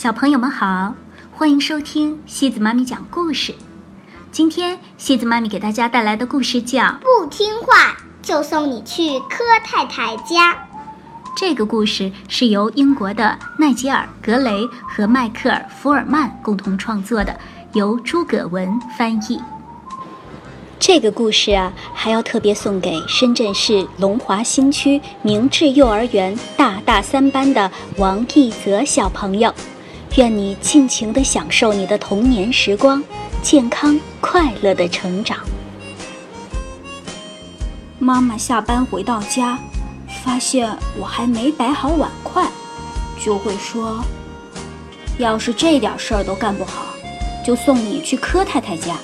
小朋友们好，欢迎收听西子妈咪讲故事。今天西子妈咪给大家带来的故事叫《不听话就送你去柯太太家》。这个故事是由英国的奈吉尔·格雷和迈克尔·福尔曼共同创作的，由诸葛文翻译。这个故事啊，还要特别送给深圳市龙华新区明智幼儿园大大三班的王一泽小朋友。愿你尽情地享受你的童年时光，健康快乐的成长。妈妈下班回到家，发现我还没摆好碗筷，就会说：“要是这点事儿都干不好，就送你去柯太太家。”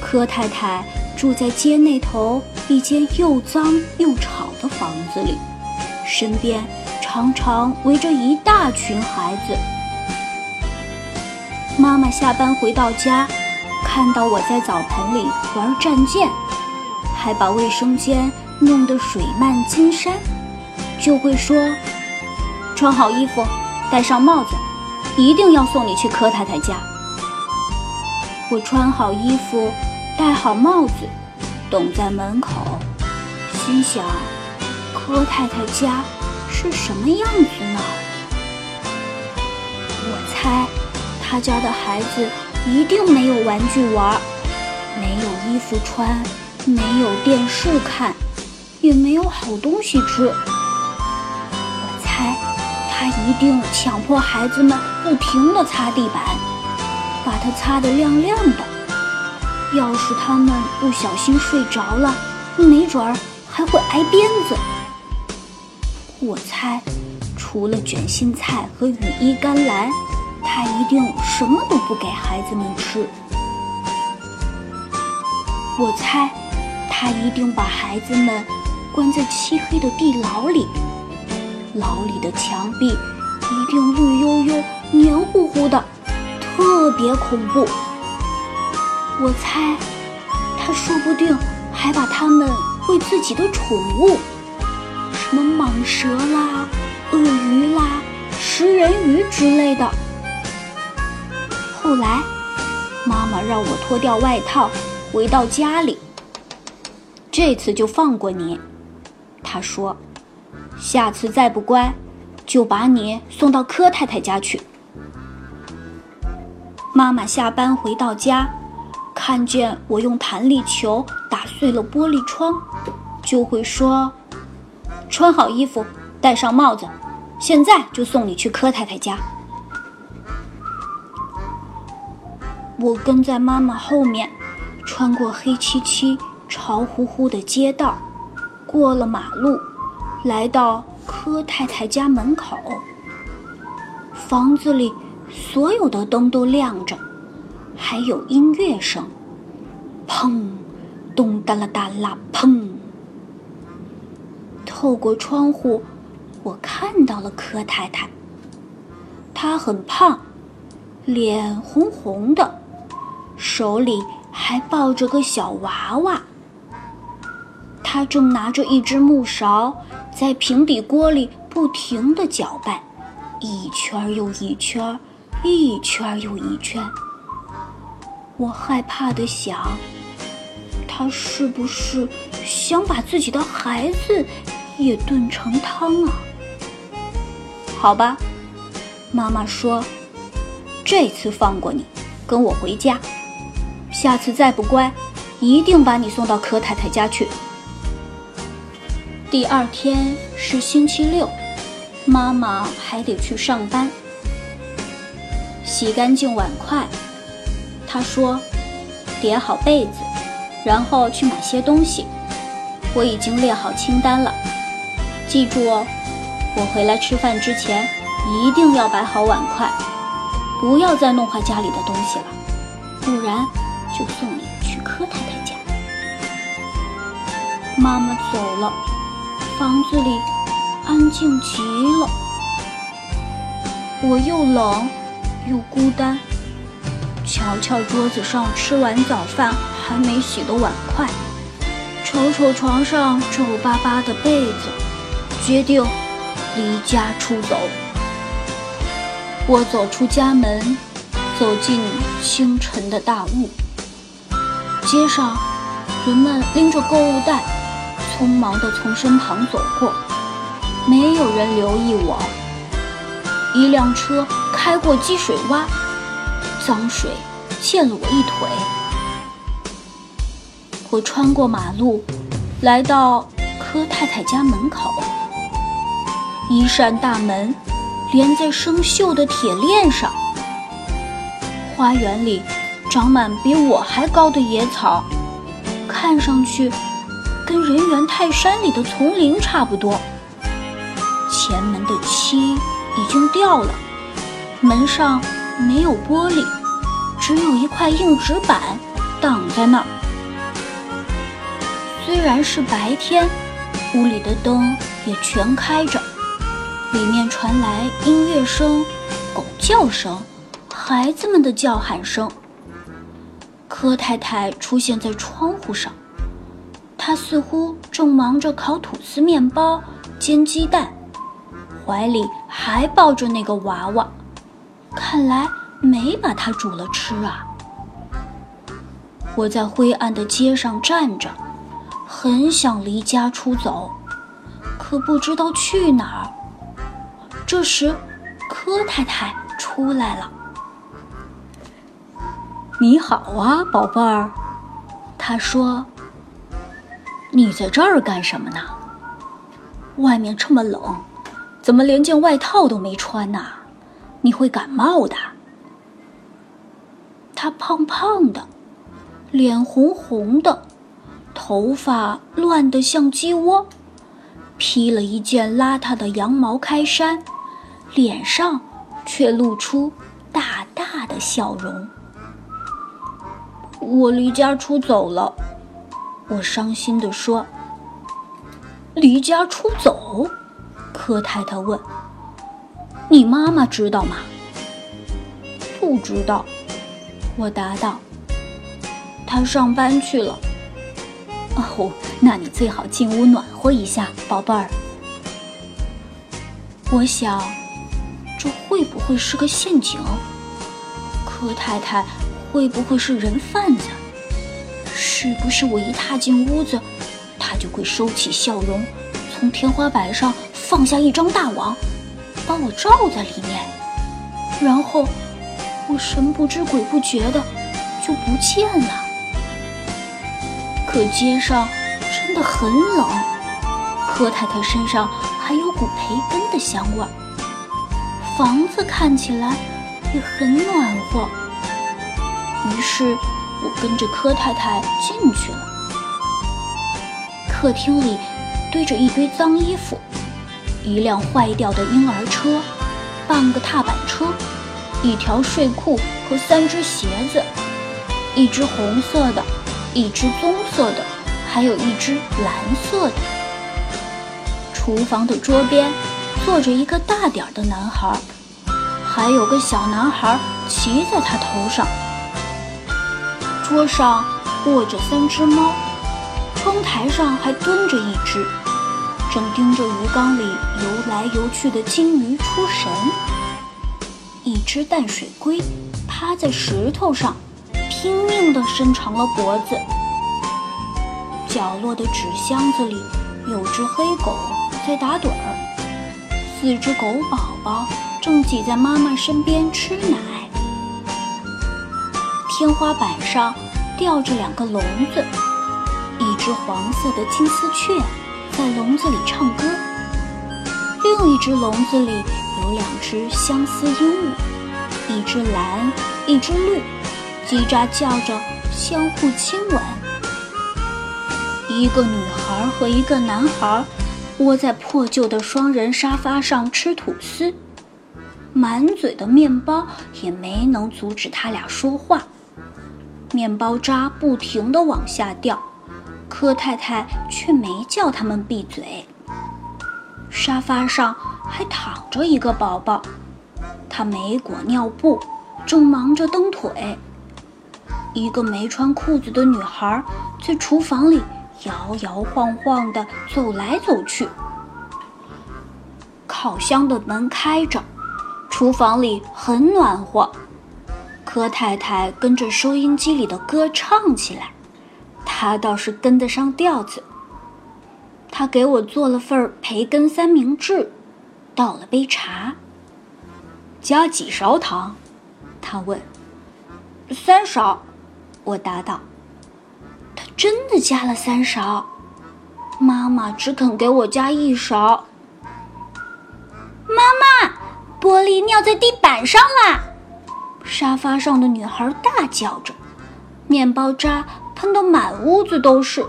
柯太太住在街那头一间又脏又吵的房子里，身边。常常围着一大群孩子。妈妈下班回到家，看到我在澡盆里玩战舰，还把卫生间弄得水漫金山，就会说：“穿好衣服，戴上帽子，一定要送你去柯太太家。”我穿好衣服，戴好帽子，等在门口，心想：柯太太家。是什么样子呢？我猜，他家的孩子一定没有玩具玩，没有衣服穿，没有电视看，也没有好东西吃。我猜，他一定强迫孩子们不停地擦地板，把它擦得亮亮的。要是他们不小心睡着了，没准儿还会挨鞭子。我猜，除了卷心菜和羽衣甘蓝，他一定什么都不给孩子们吃。我猜，他一定把孩子们关在漆黑的地牢里，牢里的墙壁一定绿油油、黏糊糊的，特别恐怖。我猜，他说不定还把他们喂自己的宠物。什么蟒蛇啦、鳄鱼啦、食人鱼之类的。后来，妈妈让我脱掉外套，回到家里。这次就放过你，她说：“下次再不乖，就把你送到柯太太家去。”妈妈下班回到家，看见我用弹力球打碎了玻璃窗，就会说。穿好衣服，戴上帽子，现在就送你去柯太太家。我跟在妈妈后面，穿过黑漆漆、潮乎乎的街道，过了马路，来到柯太太家门口。房子里所有的灯都亮着，还有音乐声，砰，咚哒啦哒啦，砰。透过窗户，我看到了柯太太。她很胖，脸红红的，手里还抱着个小娃娃。她正拿着一只木勺，在平底锅里不停地搅拌，一圈又一圈，一圈又一圈。我害怕地想，她是不是想把自己的孩子？也炖成汤啊！好吧，妈妈说，这次放过你，跟我回家。下次再不乖，一定把你送到柯太太家去。第二天是星期六，妈妈还得去上班。洗干净碗筷，她说，叠好被子，然后去买些东西。我已经列好清单了。记住哦，我回来吃饭之前一定要摆好碗筷，不要再弄坏家里的东西了，不然就送你去柯太太家。妈妈走了，房子里安静极了，我又冷又孤单。瞧瞧桌子上吃完早饭还没洗的碗筷，瞅瞅床上皱巴巴的被子。决定离家出走。我走出家门，走进清晨的大雾。街上，人们拎着购物袋，匆忙地从身旁走过，没有人留意我。一辆车开过积水洼，脏水溅了我一腿。我穿过马路，来到柯太太家门口，一扇大门。连在生锈的铁链上。花园里长满比我还高的野草，看上去跟人猿泰山里的丛林差不多。前门的漆已经掉了，门上没有玻璃，只有一块硬纸板挡在那儿。虽然是白天，屋里的灯也全开着。里面传来音乐声、狗叫声、孩子们的叫喊声。柯太太出现在窗户上，她似乎正忙着烤吐司面包、煎鸡蛋，怀里还抱着那个娃娃，看来没把它煮了吃啊。我在灰暗的街上站着，很想离家出走，可不知道去哪儿。这时，柯太太出来了。“你好啊，宝贝儿。”她说，“你在这儿干什么呢？外面这么冷，怎么连件外套都没穿呢？你会感冒的。”她胖胖的，脸红红的，头发乱得像鸡窝，披了一件邋遢的羊毛开衫。脸上却露出大大的笑容。我离家出走了，我伤心地说。离家出走？柯太太问。你妈妈知道吗？不知道，我答道。她上班去了。哦，那你最好进屋暖和一下，宝贝儿。我想。会不会是个陷阱？柯太太会不会是人贩子？是不是我一踏进屋子，她就会收起笑容，从天花板上放下一张大网，把我罩在里面，然后我神不知鬼不觉的就不见了？可街上真的很冷，柯太太身上还有股培根的香味。房子看起来也很暖和，于是我跟着柯太太进去了。客厅里堆着一堆脏衣服，一辆坏掉的婴儿车，半个踏板车，一条睡裤和三只鞋子，一只红色的，一只棕色的，还有一只蓝色的。厨房的桌边。坐着一个大点儿的男孩，还有个小男孩骑在他头上。桌上卧着三只猫，窗台上还蹲着一只，正盯着鱼缸里游来游去的金鱼出神。一只淡水龟趴在石头上，拼命地伸长了脖子。角落的纸箱子里有只黑狗在打盹儿。四只狗宝宝正挤在妈妈身边吃奶。天花板上吊着两个笼子，一只黄色的金丝雀在笼子里唱歌，另一只笼子里有两只相思鹦鹉，一只蓝，一只绿，叽喳叫着相互亲吻。一个女孩和一个男孩。窝在破旧的双人沙发上吃吐司，满嘴的面包也没能阻止他俩说话。面包渣不停地往下掉，柯太太却没叫他们闭嘴。沙发上还躺着一个宝宝，他没裹尿布，正忙着蹬腿。一个没穿裤子的女孩在厨房里。摇摇晃晃地走来走去，烤箱的门开着，厨房里很暖和，柯太太跟着收音机里的歌唱起来，她倒是跟得上调子。她给我做了份培根三明治，倒了杯茶。加几勺糖？她问。三勺，我答道。真的加了三勺，妈妈只肯给我加一勺。妈妈。玻璃尿在地板上啦！沙发上的女孩大叫着，面包渣喷得满屋子都是。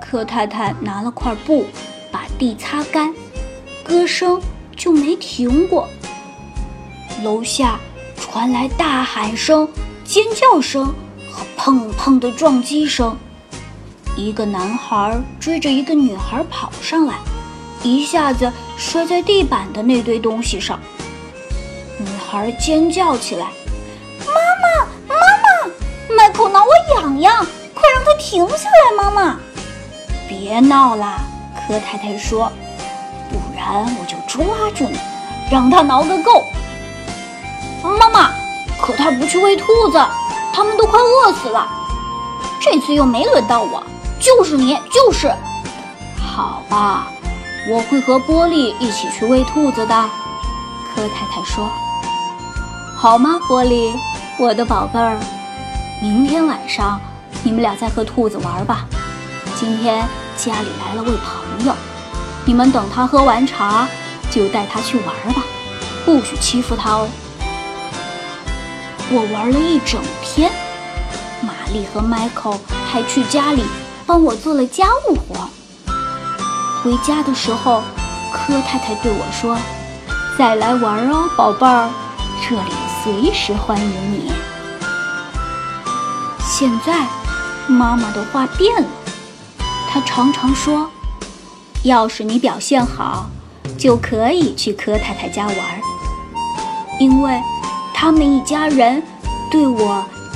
柯太太拿了块布把地擦干，歌声就没停过。楼下传来大喊声、尖叫声砰砰的撞击声。一个男孩追着一个女孩跑上来。一下子摔在地板的那堆东西上，女孩尖叫起来：“妈妈，妈妈，麦克挠我痒痒，快让他停下来！”妈妈，别闹啦，柯太太说：“不然我就抓住你，让他挠个够。”妈妈，可他不去喂兔子，他们都快饿死了。这次又没轮到我，就是你，就是。好吧。我会和玻璃一起去喂兔子的，柯太太说：“好吗，玻璃，我的宝贝儿？明天晚上你们俩再和兔子玩吧。今天家里来了位朋友，你们等他喝完茶就带他去玩吧，不许欺负他哦。”我玩了一整，丽和迈克还去家里帮我做了家务活。回家的时候，柯太太对我说：“再来玩哦，宝贝儿，这里随时欢迎你。”现在，妈妈的话变了，她常常说：“要是你表现好，就可以去柯太太家玩，因为他们一家人对我